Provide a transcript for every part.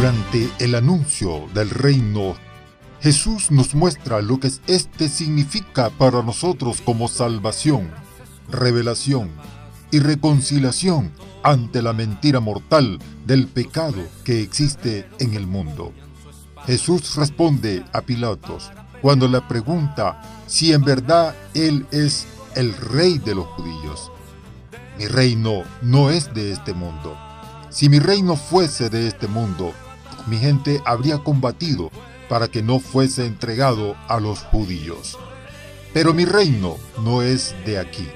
Durante el anuncio del reino, Jesús nos muestra lo que este significa para nosotros como salvación, revelación y reconciliación ante la mentira mortal del pecado que existe en el mundo. Jesús responde a Pilatos cuando le pregunta si en verdad Él es el rey de los judíos. Mi reino no es de este mundo. Si mi reino fuese de este mundo, mi gente habría combatido para que no fuese entregado a los judíos. Pero mi reino no es de aquí.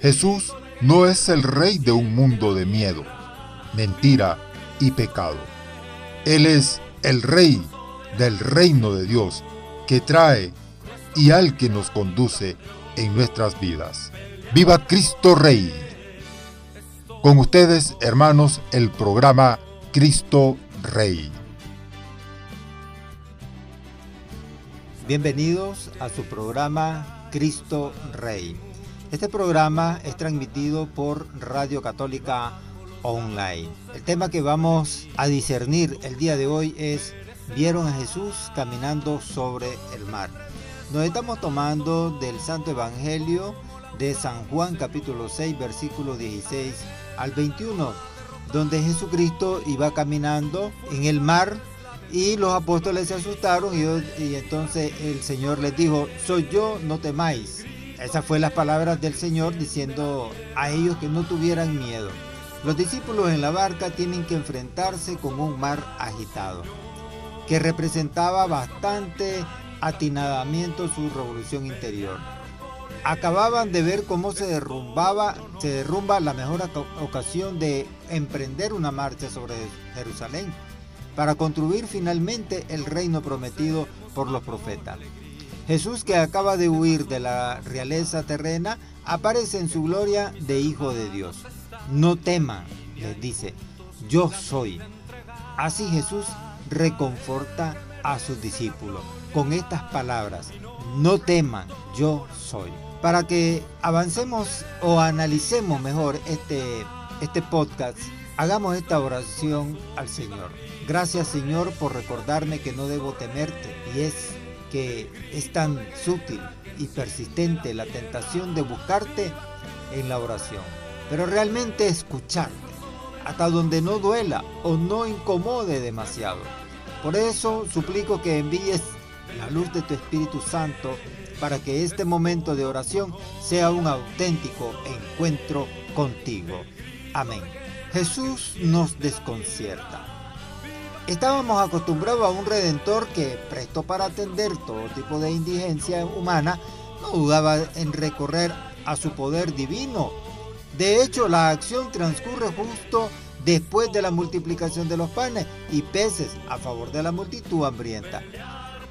Jesús no es el rey de un mundo de miedo, mentira y pecado. Él es el rey del reino de Dios que trae y al que nos conduce en nuestras vidas. ¡Viva Cristo Rey! Con ustedes, hermanos, el programa Cristo Rey. Bienvenidos a su programa Cristo Rey. Este programa es transmitido por Radio Católica Online. El tema que vamos a discernir el día de hoy es Vieron a Jesús caminando sobre el mar. Nos estamos tomando del Santo Evangelio de San Juan capítulo 6 versículo 16 al 21, donde Jesucristo iba caminando en el mar y los apóstoles se asustaron y, entonces el Señor les dijo, soy yo, no temáis. Esas fue las palabras del Señor diciendo a ellos que no tuvieran miedo. Los discípulos en la barca tienen que enfrentarse con un mar agitado, que representaba bastante atinadamiento su revolución interior. Acababan de ver cómo se derrumbaba, se derrumba la mejor ocasión de emprender una marcha sobre Jerusalén para construir finalmente el reino prometido por los profetas. Jesús que acaba de huir de la realeza terrena aparece en su gloria de Hijo de Dios. No teman, les dice, yo soy. Así Jesús reconforta a sus discípulos con estas palabras, no teman, yo soy. Para que avancemos o analicemos mejor este, este podcast, hagamos esta oración al Señor. Gracias Señor por recordarme que no debo temerte y es que es tan sutil y persistente la tentación de buscarte en la oración, pero realmente escucharte, hasta donde no duela o no incomode demasiado. Por eso suplico que envíes la luz de tu Espíritu Santo para que este momento de oración sea un auténtico encuentro contigo. Amén. Jesús nos desconcierta. Estábamos acostumbrados a un redentor que, presto para atender todo tipo de indigencia humana, no dudaba en recorrer a su poder divino. De hecho, la acción transcurre justo después de la multiplicación de los panes y peces a favor de la multitud hambrienta.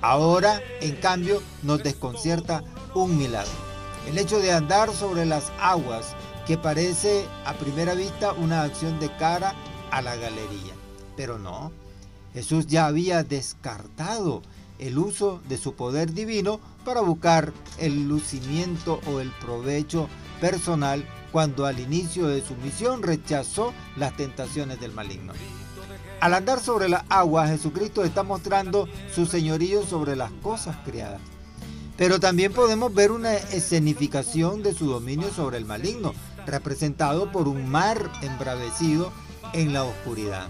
Ahora, en cambio, nos desconcierta un milagro. El hecho de andar sobre las aguas, que parece a primera vista una acción de cara a la galería. Pero no, Jesús ya había descartado el uso de su poder divino para buscar el lucimiento o el provecho personal cuando al inicio de su misión rechazó las tentaciones del maligno. Al andar sobre la agua, Jesucristo está mostrando su señorío sobre las cosas creadas. Pero también podemos ver una escenificación de su dominio sobre el maligno, representado por un mar embravecido en la oscuridad.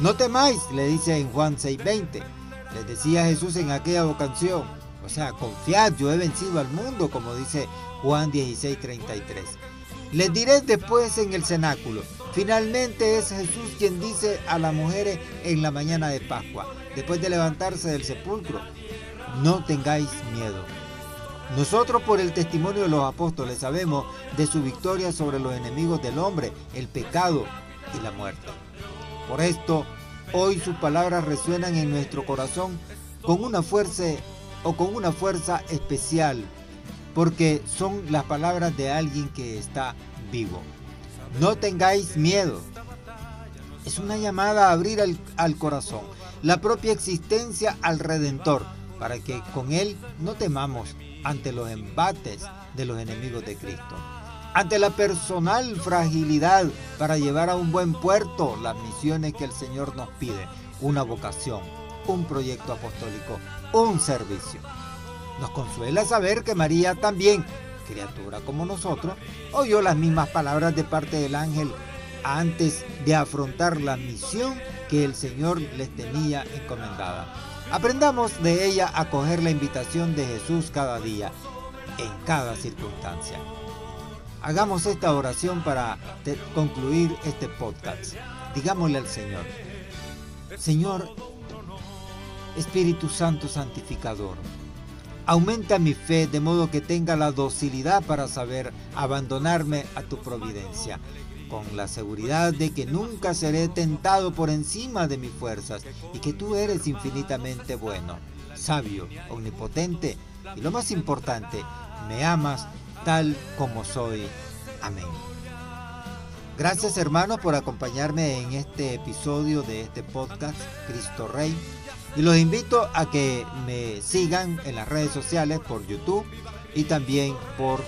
No temáis, le dice en Juan 6:20. Les decía Jesús en aquella ocasión. O sea, confiad, yo he vencido al mundo, como dice Juan 16:33. Les diré después en el cenáculo. Finalmente es Jesús quien dice a las mujeres en la mañana de Pascua, después de levantarse del sepulcro, no tengáis miedo. Nosotros por el testimonio de los apóstoles sabemos de su victoria sobre los enemigos del hombre, el pecado y la muerte. Por esto, hoy sus palabras resuenan en nuestro corazón con una fuerza o con una fuerza especial, porque son las palabras de alguien que está vivo. No tengáis miedo. Es una llamada a abrir al, corazón, la propia existencia al Redentor, para que con Él no temamos ante los embates de los enemigos de Cristo. ante la personal fragilidad para llevar a un buen puerto las misiones que el Señor nos pide, una vocación, un proyecto apostólico, un servicio. Nos consuela saber que María también, criatura como nosotros, oyó las mismas palabras de parte del ángel antes de afrontar la misión que el Señor les tenía encomendada. Aprendamos de ella a coger la invitación de Jesús cada día, en cada circunstancia. Hagamos esta oración para concluir este podcast. Digámosle al Señor, Señor, Espíritu Santo Santificador, aumenta mi fe de modo que tenga la docilidad para saber abandonarme a tu providencia, con la seguridad de que nunca seré tentado por encima de mis fuerzas y que tú eres infinitamente bueno, sabio, omnipotente y lo más importante, me amas tal como soy. Amén. Gracias hermanos por acompañarme en este episodio de este podcast Cristo Rey. Y los invito a que me sigan en las redes sociales por YouTube y también por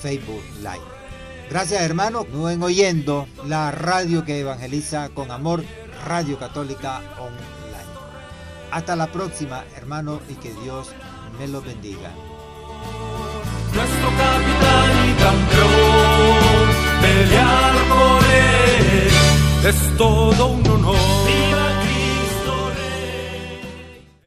Facebook Live. Gracias hermanos, continúen oyendo la radio que evangeliza con amor, Radio Católica Online. Hasta la próxima hermano y que Dios me los bendiga nuestro capitán y campeón. Pelear por él es todo un honor.